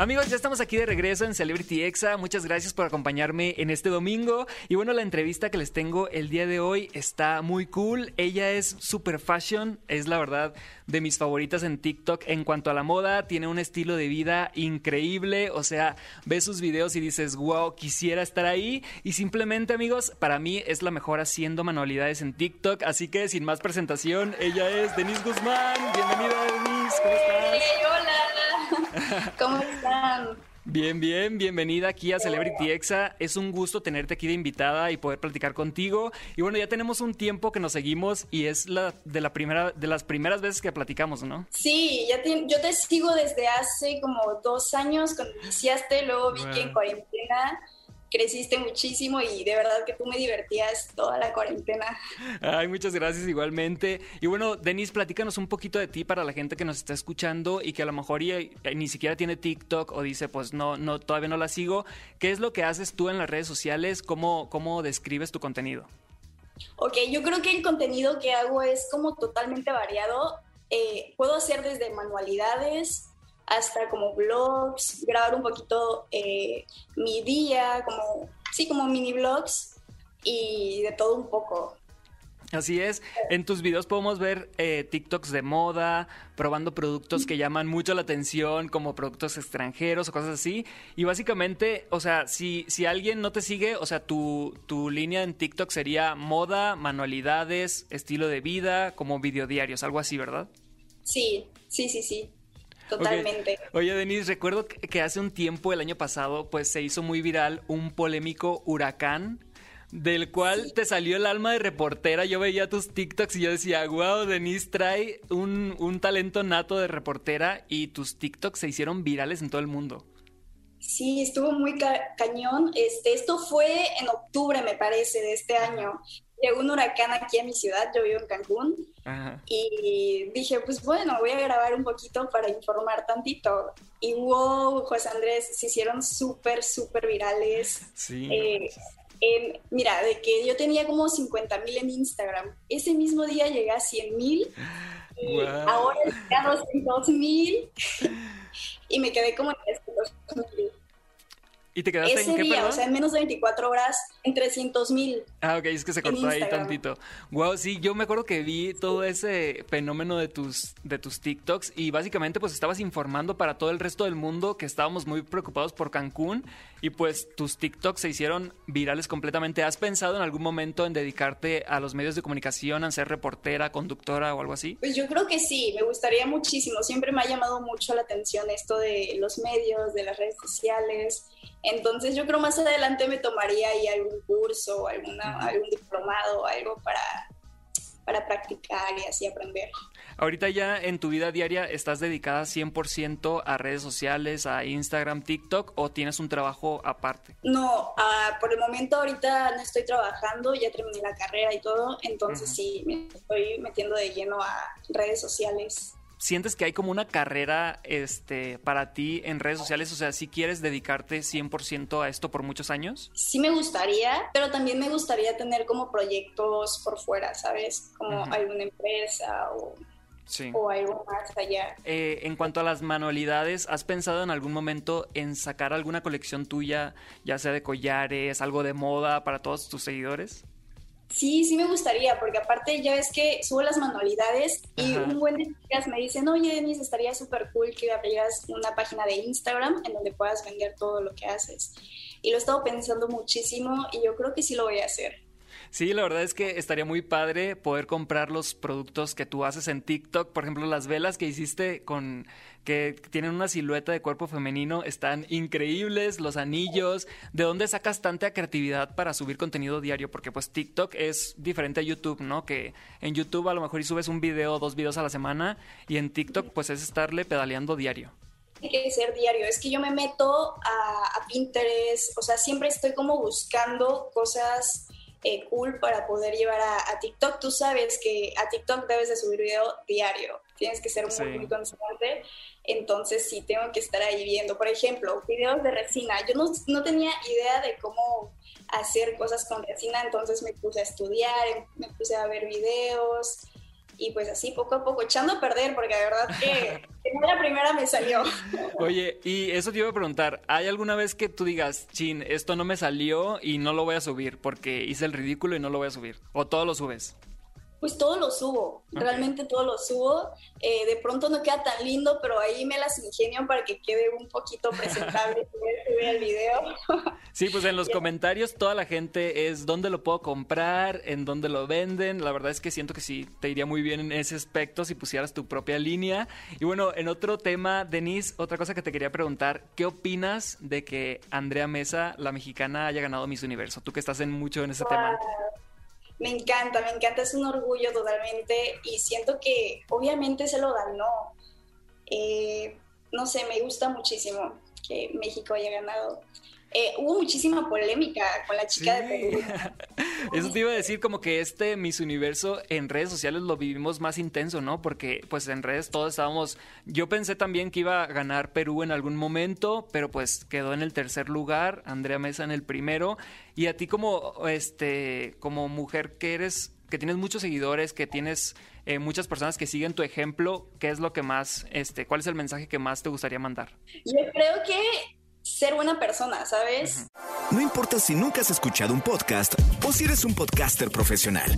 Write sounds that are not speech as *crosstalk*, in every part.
Amigos, ya estamos aquí de regreso en Celebrity Exa. Muchas gracias por acompañarme en este domingo. Y bueno, la entrevista que les tengo el día de hoy está muy cool. Ella es super fashion, es la verdad de mis favoritas en TikTok en cuanto a la moda. Tiene un estilo de vida increíble. O sea, ves sus videos y dices, wow, quisiera estar ahí. Y simplemente, amigos, para mí es la mejor haciendo manualidades en TikTok. Así que sin más presentación, ella es Denise Guzmán. Bienvenida, Denise. ¿Cómo estás? hola. *laughs* ¿Cómo están? Bien, bien, bienvenida aquí a Celebrity Exa. Es un gusto tenerte aquí de invitada y poder platicar contigo. Y bueno, ya tenemos un tiempo que nos seguimos y es la de la primera de las primeras veces que platicamos, ¿no? Sí, ya yo te sigo desde hace como dos años cuando iniciaste, luego vi que en cuarentena creciste muchísimo y de verdad que tú me divertías toda la cuarentena. Ay, muchas gracias igualmente. Y bueno, Denise, platícanos un poquito de ti para la gente que nos está escuchando y que a lo mejor eh, ni siquiera tiene TikTok o dice, pues no, no, todavía no la sigo. ¿Qué es lo que haces tú en las redes sociales? ¿Cómo, cómo describes tu contenido? Ok, yo creo que el contenido que hago es como totalmente variado. Eh, puedo hacer desde manualidades, hasta como blogs, grabar un poquito eh, mi día, como, sí, como mini blogs y de todo un poco. Así es, en tus videos podemos ver eh, TikToks de moda, probando productos que llaman mucho la atención, como productos extranjeros o cosas así. Y básicamente, o sea, si, si alguien no te sigue, o sea, tu, tu línea en TikTok sería moda, manualidades, estilo de vida, como videodiarios, algo así, ¿verdad? Sí, sí, sí, sí. Totalmente. Oye, Denise, recuerdo que hace un tiempo, el año pasado, pues se hizo muy viral un polémico huracán del cual te salió el alma de reportera. Yo veía tus TikToks y yo decía, wow, Denise trae un, un talento nato de reportera y tus TikToks se hicieron virales en todo el mundo. Sí, estuvo muy cañón. Este, esto fue en octubre, me parece, de este año llegó un huracán aquí a mi ciudad, yo vivo en Cancún, y dije, pues bueno, voy a grabar un poquito para informar tantito. Y wow, José Andrés, se hicieron súper, súper virales. Sí. Eh, mira, de que yo tenía como 50 mil en Instagram, ese mismo día llegué a 100 mil, *gasps* y ahora llegué a 200 mil, *laughs* y me quedé como en 300 mil. ¿Y te quedaste en qué, día, o sea, en menos de 24 horas, en 300 mil. Ah, ok, es que se cortó ahí tantito. Wow, sí, yo me acuerdo que vi todo ese fenómeno de tus, de tus TikToks y básicamente pues estabas informando para todo el resto del mundo que estábamos muy preocupados por Cancún y pues tus TikToks se hicieron virales completamente. ¿Has pensado en algún momento en dedicarte a los medios de comunicación, a ser reportera, conductora o algo así? Pues yo creo que sí, me gustaría muchísimo. Siempre me ha llamado mucho la atención esto de los medios, de las redes sociales. Entonces yo creo más adelante me tomaría ahí algún curso, alguna, algún diplomado, algo para, para practicar y así aprender. Ahorita ya en tu vida diaria estás dedicada 100% a redes sociales, a Instagram, TikTok o tienes un trabajo aparte? No, uh, por el momento ahorita no estoy trabajando, ya terminé la carrera y todo, entonces sí, me estoy metiendo de lleno a redes sociales. ¿Sientes que hay como una carrera este, para ti en redes sociales? O sea, si quieres dedicarte 100% a esto por muchos años? Sí me gustaría, pero también me gustaría tener como proyectos por fuera, ¿sabes? Como alguna empresa o, o algo más allá. Eh, en cuanto a las manualidades, ¿has pensado en algún momento en sacar alguna colección tuya, ya sea de collares, algo de moda para todos tus seguidores? Sí, sí me gustaría, porque aparte ya ves que subo las manualidades y un buen de chicas me dicen, oye, Denise, estaría súper cool que abrieras una página de Instagram en donde puedas vender todo lo que haces. Y lo he estado pensando muchísimo y yo creo que sí lo voy a hacer. Sí, la verdad es que estaría muy padre poder comprar los productos que tú haces en TikTok. Por ejemplo, las velas que hiciste con que tienen una silueta de cuerpo femenino están increíbles, los anillos. ¿De dónde sacas tanta creatividad para subir contenido diario? Porque pues TikTok es diferente a YouTube, ¿no? Que en YouTube a lo mejor y subes un video dos videos a la semana y en TikTok pues es estarle pedaleando diario tiene que ser diario. Es que yo me meto a, Pinterest, o sea, siempre estoy como buscando cosas eh, cool para poder llevar a, TikTok. Tú sabes que a TikTok debes de subir video diario, tienes que ser muy, muy constante, entonces sí tengo que estar ahí viendo. Por ejemplo, videos de resina. Yo no, no tenía idea de cómo hacer cosas con resina, entonces me puse a estudiar, me puse a ver videos, y pues así poco a poco echando a perder, porque de verdad que, *laughs* en la primera me salió. Oye, y eso te iba a preguntar, ¿hay alguna vez que tú digas, chin, esto no me salió y no lo voy a subir porque hice el ridículo y no lo voy a subir? ¿O todo lo subes? Pues todo lo subo, realmente todo lo subo. Eh, de pronto no queda tan lindo, pero ahí me las ingenio para que quede un poquito presentable *laughs* el video. *laughs* Sí, pues en los comentarios toda la gente es dónde lo puedo comprar, en dónde lo venden. La verdad es que siento que sí, te iría muy bien en ese aspecto si pusieras tu propia línea. Y bueno, en otro tema, Denise, otra cosa que te quería preguntar, ¿qué opinas de que Andrea Mesa, la mexicana, haya ganado Miss Universo? Tú que estás en mucho en ese tema me encanta, me encanta, es un orgullo totalmente y siento que obviamente se lo ganó. Eh, no sé, me gusta muchísimo que México haya ganado. Eh, hubo muchísima polémica con la chica de Perú. *laughs* Eso te iba a decir como que este Miss Universo en redes sociales lo vivimos más intenso, ¿no? Porque pues en redes todos estábamos... Yo pensé también que iba a ganar Perú en algún momento, pero pues quedó en el tercer lugar, Andrea Mesa en el primero. Y a ti como, este, como mujer que eres, que tienes muchos seguidores, que tienes... Eh, muchas personas que siguen tu ejemplo, ¿qué es lo que más, este, cuál es el mensaje que más te gustaría mandar? Yo creo que ser buena persona, ¿sabes? No importa si nunca has escuchado un podcast o si eres un podcaster profesional.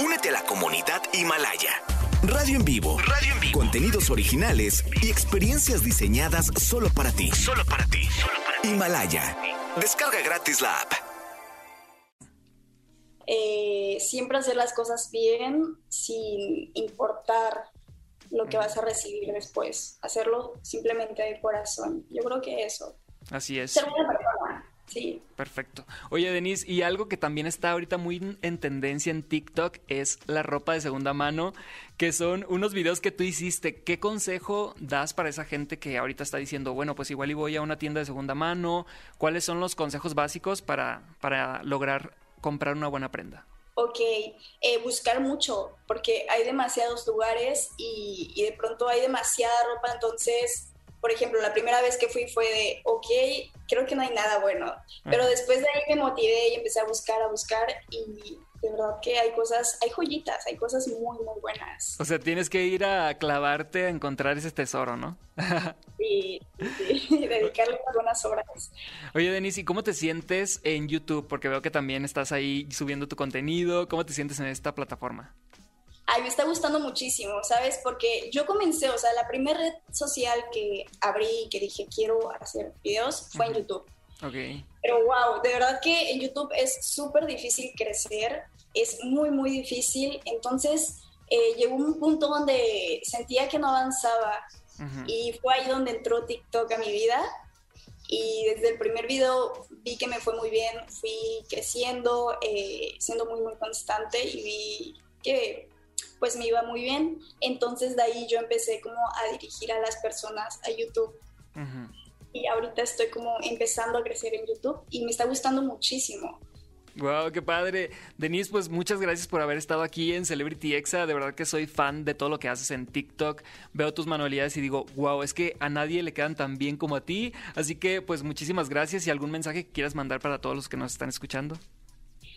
Únete a la comunidad Himalaya. Radio en vivo. Radio en vivo. Contenidos originales y experiencias diseñadas solo para ti. Solo para ti. Solo para ti. Himalaya. Descarga gratis la app. Eh, siempre hacer las cosas bien sin importar lo que vas a recibir después. Hacerlo simplemente de corazón. Yo creo que eso. Así es. Ser buena persona. Sí. Perfecto. Oye, Denise, y algo que también está ahorita muy en tendencia en TikTok es la ropa de segunda mano, que son unos videos que tú hiciste. ¿Qué consejo das para esa gente que ahorita está diciendo, bueno, pues igual y voy a una tienda de segunda mano? ¿Cuáles son los consejos básicos para, para lograr comprar una buena prenda? ok, eh, buscar mucho, porque hay demasiados lugares y, y, de pronto hay demasiada ropa, entonces, por ejemplo, la primera vez que fui fue de, ok, creo que no hay nada bueno, pero después de ahí me motivé y empecé a buscar, a buscar y de verdad que hay cosas, hay joyitas, hay cosas muy, muy buenas. O sea, tienes que ir a clavarte a encontrar ese tesoro, ¿no? *laughs* sí, sí, y *laughs* dedicarle algunas horas. Oye, Denise, ¿y cómo te sientes en YouTube? Porque veo que también estás ahí subiendo tu contenido. ¿Cómo te sientes en esta plataforma? Ay, me está gustando muchísimo, ¿sabes? Porque yo comencé, o sea, la primera red social que abrí y que dije quiero hacer videos fue en YouTube. Ok. Pero wow, de verdad que en YouTube es súper difícil crecer es muy, muy difícil. Entonces eh, llegó un punto donde sentía que no avanzaba y fue ahí donde entró TikTok a mi vida. Y desde el primer video vi que me fue muy bien, fui creciendo, eh, siendo muy, muy constante y vi que pues me iba muy bien. Entonces de ahí yo empecé como a dirigir a las personas a YouTube. Y ahorita estoy como empezando a crecer en YouTube y me está gustando muchísimo. Wow, qué padre. Denise, pues muchas gracias por haber estado aquí en Celebrity Exa. De verdad que soy fan de todo lo que haces en TikTok. Veo tus manualidades y digo, wow, es que a nadie le quedan tan bien como a ti. Así que, pues muchísimas gracias y algún mensaje que quieras mandar para todos los que nos están escuchando.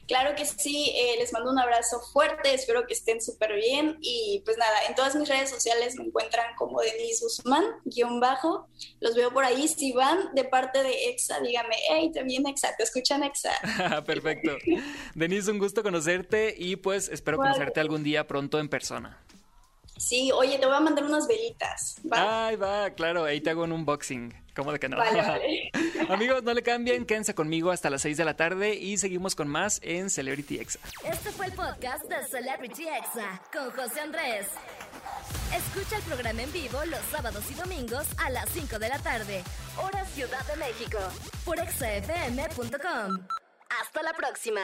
Claro que sí, eh, les mando un abrazo fuerte, espero que estén súper bien y pues nada, en todas mis redes sociales me encuentran como Denise Guzmán, guion bajo, los veo por ahí, si van de parte de EXA, dígame, hey, también EXA, te escuchan EXA. *laughs* Perfecto. Denise, un gusto conocerte y pues espero conocerte algún día pronto en persona. Sí, oye, te voy a mandar unas velitas. ¿va? Ay, va, claro, ahí te hago un unboxing. ¿Cómo de que no? *laughs* Amigos, no le cambien, quédense conmigo hasta las 6 de la tarde y seguimos con más en Celebrity Exa. Este fue el podcast de Celebrity Exa con José Andrés. Escucha el programa en vivo los sábados y domingos a las 5 de la tarde, hora Ciudad de México, por exafm.com. Hasta la próxima.